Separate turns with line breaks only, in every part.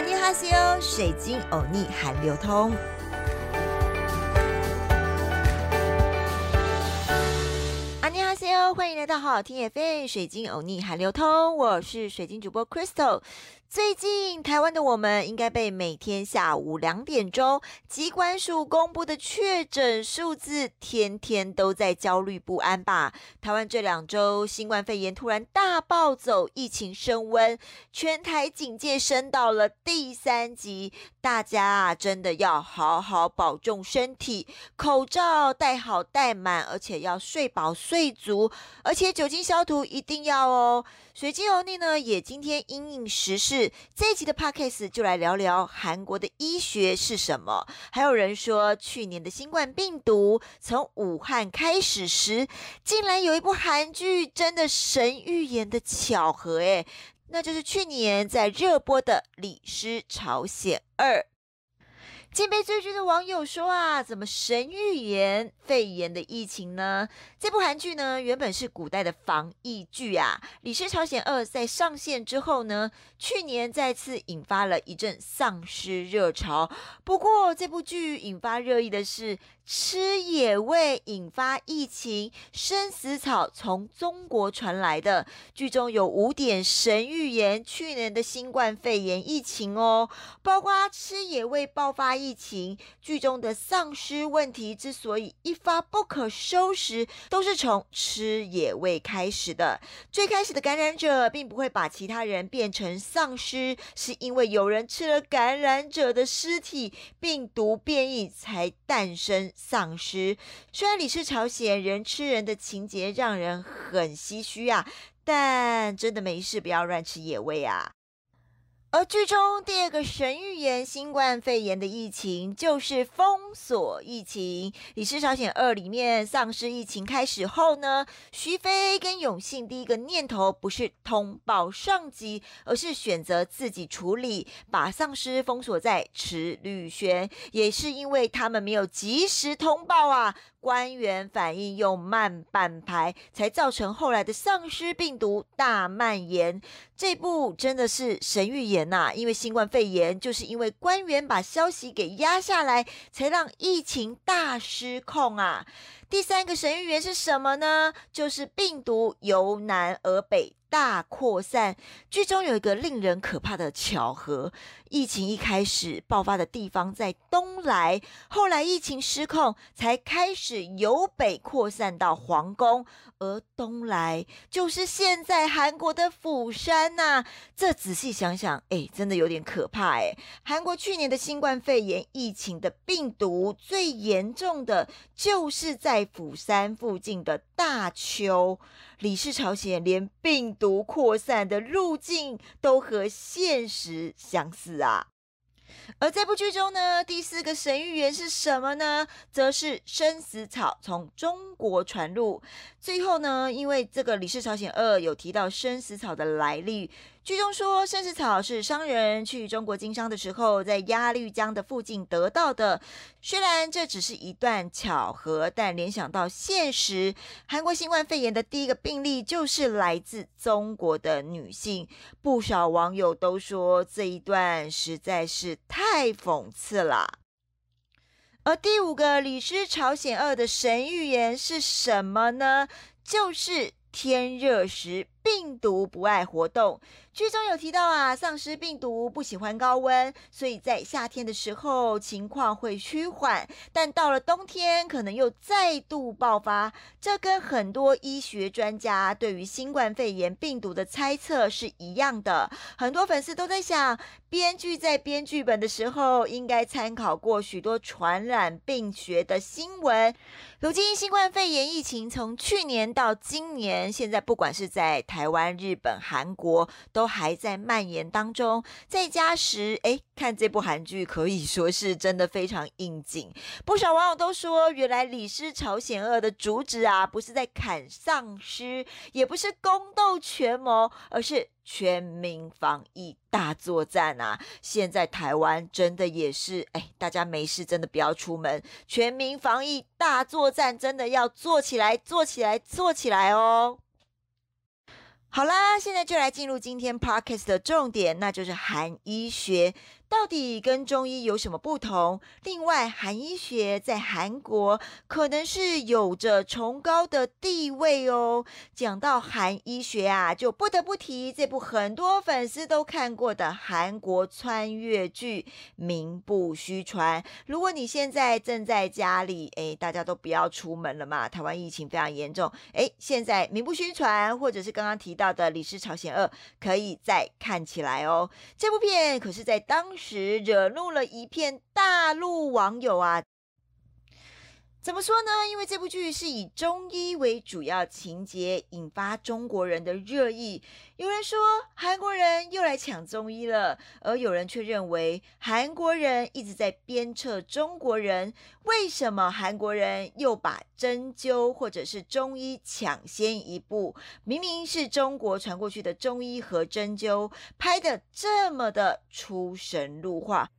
阿尼哈西欧，水晶欧尼韩流通。阿尼哈西欧，欢迎来到好好听 FM，水晶欧尼韩流通，我是水晶主播 Crystal。最近，台湾的我们应该被每天下午两点钟，疾管署公布的确诊数字，天天都在焦虑不安吧？台湾这两周新冠肺炎突然大暴走，疫情升温，全台警戒升到了第三级，大家啊，真的要好好保重身体，口罩戴好戴满，而且要睡饱睡足，而且酒精消毒一定要哦。水晶欧尼呢，也今天因应时事，这一集的 podcast 就来聊聊韩国的医学是什么。还有人说，去年的新冠病毒从武汉开始时，竟然有一部韩剧真的神预言的巧合，诶，那就是去年在热播的《李师朝鲜二》。近被追剧的网友说啊，怎么神预言肺炎的疫情呢？这部韩剧呢，原本是古代的防疫剧啊。《李氏朝鲜二》在上线之后呢，去年再次引发了一阵丧尸热潮。不过，这部剧引发热议的是。吃野味引发疫情，生死草从中国传来的剧中有五点神预言去年的新冠肺炎疫情哦，包括吃野味爆发疫情。剧中的丧尸问题之所以一发不可收拾，都是从吃野味开始的。最开始的感染者并不会把其他人变成丧尸，是因为有人吃了感染者的尸体，病毒变异才诞生。丧尸虽然李氏朝鲜人吃人的情节让人很唏嘘啊，但真的没事，不要乱吃野味啊。而剧中第二个神预言新冠肺炎的疫情，就是封锁疫情。《李氏朝鲜二》里面丧尸疫情开始后呢，徐飞跟永信第一个念头不是通报上级，而是选择自己处理，把丧尸封锁在池绿轩。也是因为他们没有及时通报啊。官员反应又慢半拍，才造成后来的丧尸病毒大蔓延。这部真的是神预言那！因为新冠肺炎就是因为官员把消息给压下来，才让疫情大失控啊！第三个神预言是什么呢？就是病毒由南而北。大扩散，剧中有一个令人可怕的巧合：疫情一开始爆发的地方在东来，后来疫情失控，才开始由北扩散到皇宫，而东来就是现在韩国的釜山呐。这仔细想想，哎，真的有点可怕哎。韩国去年的新冠肺炎疫情的病毒最严重的就是在釜山附近的大邱。李氏朝鲜连病毒扩散的路径都和现实相似啊！而这部剧中呢，第四个神预言是什么呢？则是生死草从中国传入。最后呢，因为这个李氏朝鲜二有提到生死草的来历。剧中说，生死草是商人去中国经商的时候，在鸭绿江的附近得到的。虽然这只是一段巧合，但联想到现实，韩国新冠肺炎的第一个病例就是来自中国的女性。不少网友都说，这一段实在是太讽刺了。而第五个李师朝鲜二的神预言是什么呢？就是天热时。病毒不爱活动，剧中有提到啊，丧尸病毒不喜欢高温，所以在夏天的时候情况会趋缓，但到了冬天可能又再度爆发。这跟很多医学专家对于新冠肺炎病毒的猜测是一样的。很多粉丝都在想，编剧在编剧本的时候应该参考过许多传染病学的新闻。如今新冠肺炎疫情从去年到今年，现在不管是在台湾、日本、韩国都还在蔓延当中，在家时，哎，看这部韩剧可以说是真的非常应景。不少网友都说，原来《李氏朝鲜二》的主旨啊，不是在砍丧尸，也不是宫斗权谋，而是全民防疫大作战啊！现在台湾真的也是，哎，大家没事真的不要出门，全民防疫大作战真的要做起来，做起来，做起来哦！好啦，现在就来进入今天 podcast 的重点，那就是韩医学。到底跟中医有什么不同？另外，韩医学在韩国可能是有着崇高的地位哦。讲到韩医学啊，就不得不提这部很多粉丝都看过的韩国穿越剧《名不虚传》。如果你现在正在家里，哎，大家都不要出门了嘛，台湾疫情非常严重，哎，现在《名不虚传》或者是刚刚提。到的《李氏朝鲜二》可以再看起来哦。这部片可是在当时惹怒了一片大陆网友啊。怎么说呢？因为这部剧是以中医为主要情节，引发中国人的热议。有人说韩国人又来抢中医了，而有人却认为韩国人一直在鞭策中国人。为什么韩国人又把针灸或者是中医抢先一步？明明是中国传过去的中医和针灸拍的这么的出神入化。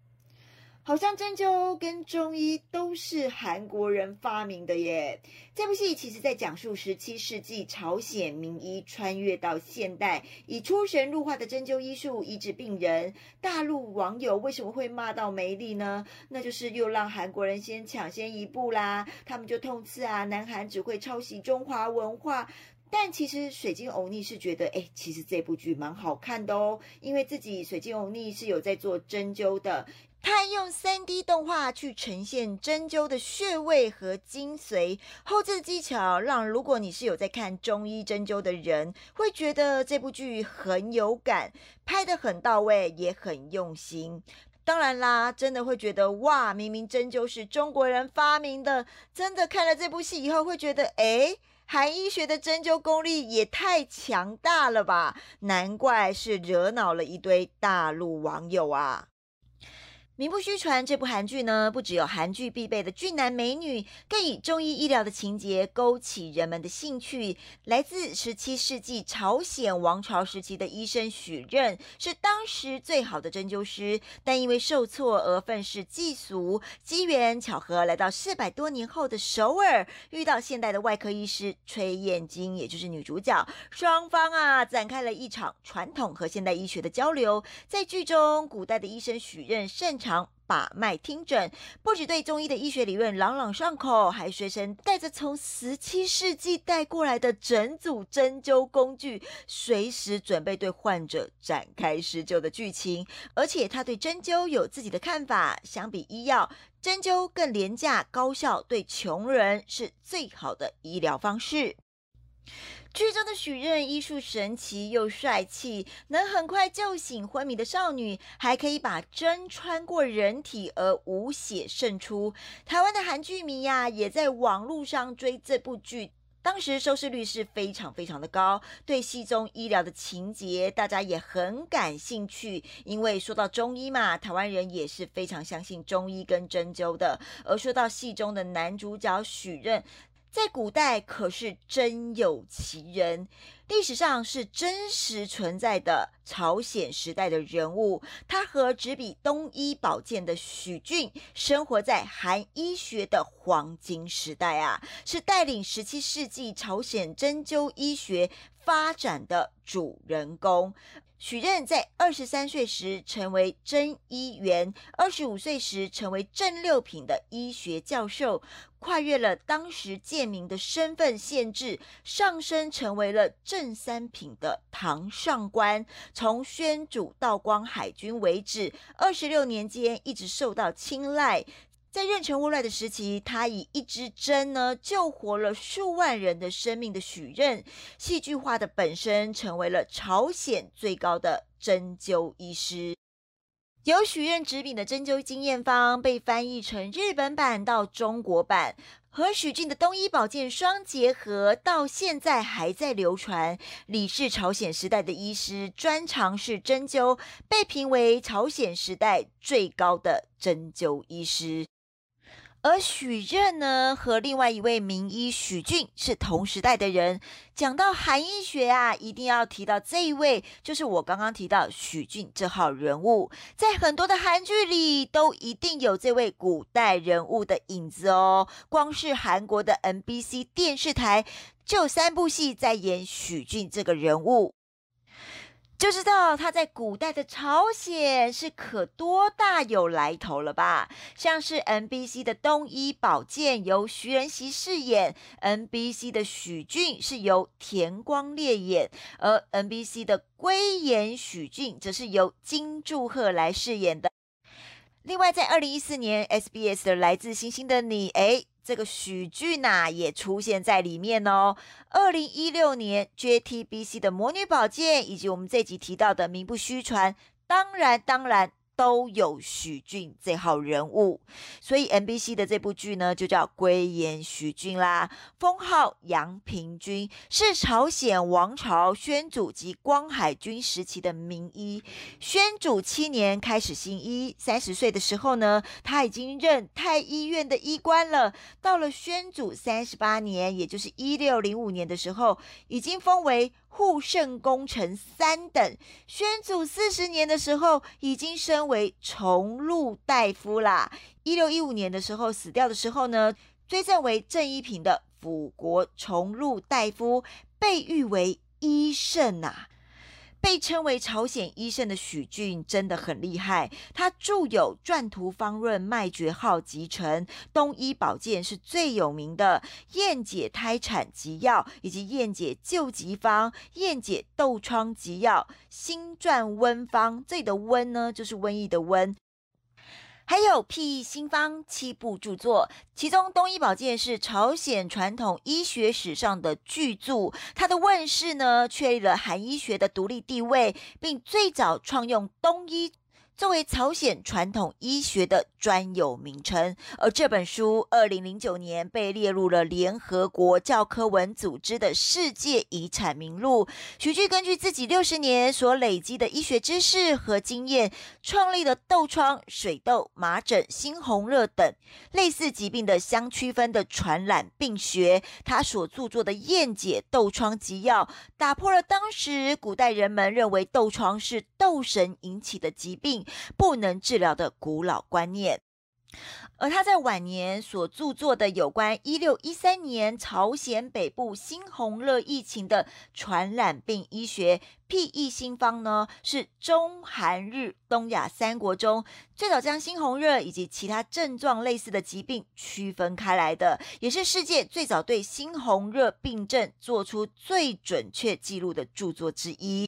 好像针灸跟中医都是韩国人发明的耶。这部戏其实在讲述十七世纪朝鲜名医穿越到现代，以出神入化的针灸医术医治病人。大陆网友为什么会骂到没力呢？那就是又让韩国人先抢先一步啦。他们就痛斥啊，南韩只会抄袭中华文化。但其实水晶欧尼是觉得，哎，其实这部剧蛮好看的哦，因为自己水晶欧尼是有在做针灸的。他用三 D 动画去呈现针灸的穴位和精髓，后置技巧让如果你是有在看中医针灸的人，会觉得这部剧很有感，拍的很到位，也很用心。当然啦，真的会觉得哇，明明针灸是中国人发明的，真的看了这部戏以后会觉得，哎，韩医学的针灸功力也太强大了吧？难怪是惹恼了一堆大陆网友啊。名不虚传，这部韩剧呢，不只有韩剧必备的俊男美女，更以中医医疗的情节勾起人们的兴趣。来自十七世纪朝鲜王朝时期的医生许任，是当时最好的针灸师，但因为受挫而愤世嫉俗。机缘巧合，来到四百多年后的首尔，遇到现代的外科医师崔燕京，也就是女主角，双方啊展开了一场传统和现代医学的交流。在剧中，古代的医生许任擅长。把脉听诊，不止对中医的医学理论朗朗上口，还随身带着从十七世纪带过来的整组针灸工具，随时准备对患者展开施救的剧情。而且他对针灸有自己的看法，相比医药，针灸更廉价高效，对穷人是最好的医疗方式。剧中的许任医术神奇又帅气，能很快救醒昏迷的少女，还可以把针穿过人体而无血渗出。台湾的韩剧迷呀，也在网络上追这部剧，当时收视率是非常非常的高。对戏中医疗的情节，大家也很感兴趣，因为说到中医嘛，台湾人也是非常相信中医跟针灸的。而说到戏中的男主角许任。在古代可是真有其人，历史上是真实存在的朝鲜时代的人物。他和执笔东医宝鉴的许俊，生活在韩医学的黄金时代啊，是带领十七世纪朝鲜针灸医学发展的主人公。许任在二十三岁时成为真医员，二十五岁时成为正六品的医学教授，跨越了当时贱民的身份限制，上升成为了正三品的堂上官。从宣主道光海军为止，二十六年间一直受到青睐。在妊娠无赖的时期，他以一支针呢救活了数万人的生命的许任，戏剧化的本身成为了朝鲜最高的针灸医师。由许愿纸笔的针灸经验方被翻译成日本版到中国版，和许俊的东医保健双结合，到现在还在流传。李氏朝鲜时代的医师，专长是针灸，被评为朝鲜时代最高的针灸医师。而许任呢，和另外一位名医许俊是同时代的人。讲到韩医学啊，一定要提到这一位，就是我刚刚提到许俊这号人物，在很多的韩剧里都一定有这位古代人物的影子哦。光是韩国的 NBC 电视台就三部戏在演许俊这个人物。就知道他在古代的朝鲜是可多大有来头了吧？像是 NBC 的东医保健由徐仁熙饰演，NBC 的许俊是由田光烈演，而 NBC 的龟岩许俊则是由金柱赫来饰演的。另外，在二零一四年 SBS 的《来自星星的你》，哎。这个许俊呐也出现在里面哦。二零一六年 JTBC 的《魔女宝剑》，以及我们这集提到的《名不虚传》，当然，当然。都有许俊这号人物，所以 NBC 的这部剧呢，就叫《归延许俊》啦。封号杨平君，是朝鲜王朝宣祖及光海军时期的名医。宣祖七年开始行医，三十岁的时候呢，他已经任太医院的医官了。到了宣祖三十八年，也就是一六零五年的时候，已经封为。护圣功臣三等，宣祖四十年的时候，已经升为崇禄大夫啦。一六一五年的时候死掉的时候呢，追赠为正一品的辅国崇禄大夫，被誉为医圣呐。被称为朝鲜医生的许俊真的很厉害，他著有《传图方润脉诀号集成》《东医保健》是最有名的《燕解胎产急药》，以及《燕解救急方》《燕解痘疮急药》《新传温方》。这里的“温”呢，就是瘟疫的“瘟”。还有辟新方七部著作，其中《东医宝鉴》是朝鲜传统医学史上的巨著。它的问世呢，确立了韩医学的独立地位，并最早创用东医。作为朝鲜传统医学的专有名称，而这本书二零零九年被列入了联合国教科文组织的世界遗产名录。徐剧根据自己六十年所累积的医学知识和经验，创立了痘疮、水痘、麻疹、猩红热等类似疾病的相区分的传染病学。他所著作的《验解痘疮急药》，打破了当时古代人们认为痘疮是痘神引起的疾病。不能治疗的古老观念，而他在晚年所著作的有关一六一三年朝鲜北部猩红热疫情的传染病医学辟疫新方呢，是中韩日东亚三国中最早将猩红热以及其他症状类似的疾病区分开来的，也是世界最早对猩红热病症做出最准确记录的著作之一。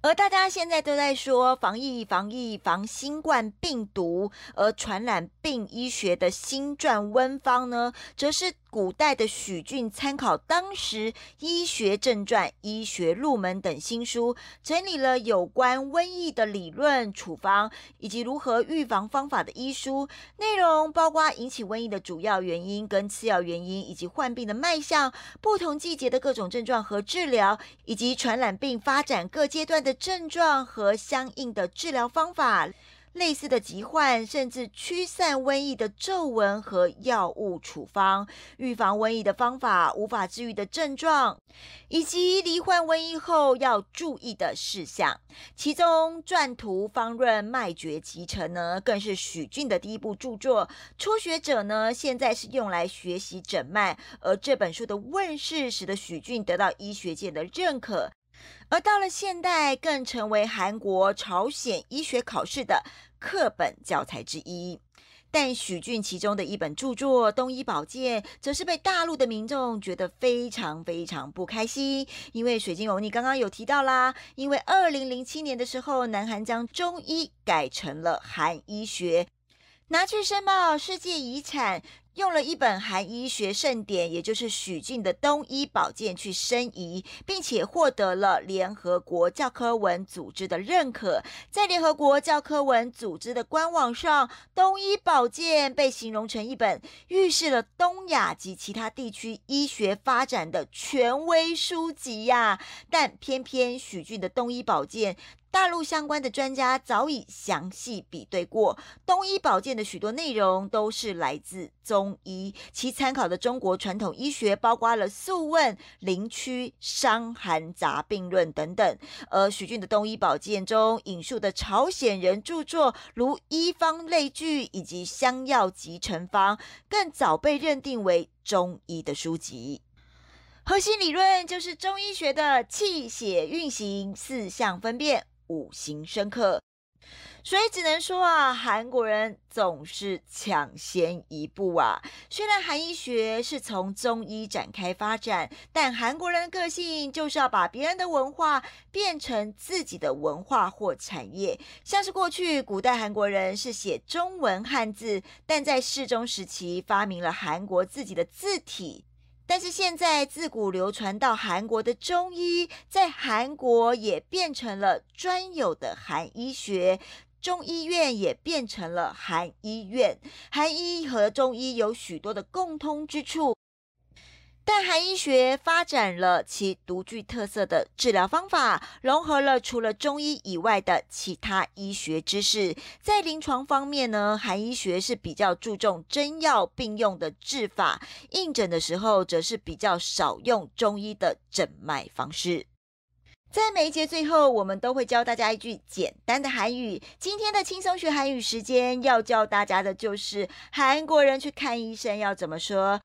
而大家现在都在说防疫、防疫、防新冠病毒，而传染病医学的新传温方呢，则是。古代的许俊参考当时医学正传、医学入门等新书，整理了有关瘟疫的理论、处方以及如何预防方法的医书，内容包括引起瘟疫的主要原因跟次要原因，以及患病的脉象、不同季节的各种症状和治疗，以及传染病发展各阶段的症状和相应的治疗方法。类似的疾患，甚至驱散瘟疫的皱纹和药物处方，预防瘟疫的方法，无法治愈的症状，以及罹患瘟疫后要注意的事项。其中《传图方润脉诀集成》呢，更是许俊的第一部著作。初学者呢，现在是用来学习诊脉，而这本书的问世，使得许俊得到医学界的认可。而到了现代，更成为韩国、朝鲜医学考试的课本教材之一。但许俊其中的一本著作《东医宝鉴》，则是被大陆的民众觉得非常非常不开心，因为水晶欧尼刚刚有提到啦，因为二零零七年的时候，南韩将中医改成了韩医学，拿去申报世界遗产。用了一本韩医学盛典，也就是许俊的《东医保健》去申遗，并且获得了联合国教科文组织的认可。在联合国教科文组织的官网上，《东医保健》被形容成一本预示了东亚及其他地区医学发展的权威书籍呀。但偏偏许俊的《东医保健》。大陆相关的专家早已详细比对过东医保健的许多内容，都是来自中医。其参考的中国传统医学包括了《素问》《灵区》《伤寒杂病论》等等。而许俊的《东医保健》中引述的朝鲜人著作，如《医方类聚》以及《香药集成方》，更早被认定为中医的书籍。核心理论就是中医学的气血运行、四象分辨、五行生克。所以只能说啊，韩国人总是抢先一步啊。虽然韩医学是从中医展开发展，但韩国人的个性就是要把别人的文化变成自己的文化或产业。像是过去古代韩国人是写中文汉字，但在世宗时期发明了韩国自己的字体。但是现在自古流传到韩国的中医，在韩国也变成了专有的韩医学。中医院也变成了韩医院，韩医和中医有许多的共通之处，但韩医学发展了其独具特色的治疗方法，融合了除了中医以外的其他医学知识。在临床方面呢，韩医学是比较注重针药并用的治法，应诊的时候则是比较少用中医的诊脉方式。在每一节最后，我们都会教大家一句简单的韩语。今天的轻松学韩语时间要教大家的就是韩国人去看医生要怎么说。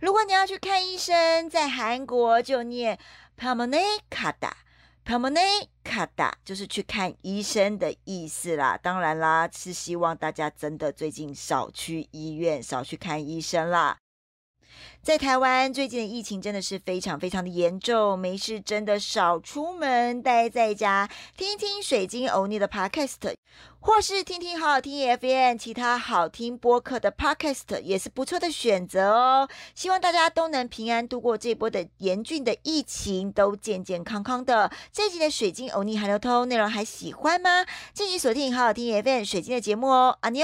如果你要去看医生，在韩国就念 p a m o n e k a d a p a m o n e k a d a 就是去看医生的意思啦。当然啦，是希望大家真的最近少去医院，少去看医生啦。在台湾，最近的疫情真的是非常非常的严重，没事真的少出门，待在家，听听水晶欧尼的 podcast，或是听听好好听 FM 其他好听播客的 podcast，也是不错的选择哦。希望大家都能平安度过这波的严峻的疫情，都健健康康的。这集的水晶欧尼韩流通内容还喜欢吗？敬请锁定好好听 FM 水晶的节目哦，阿牛。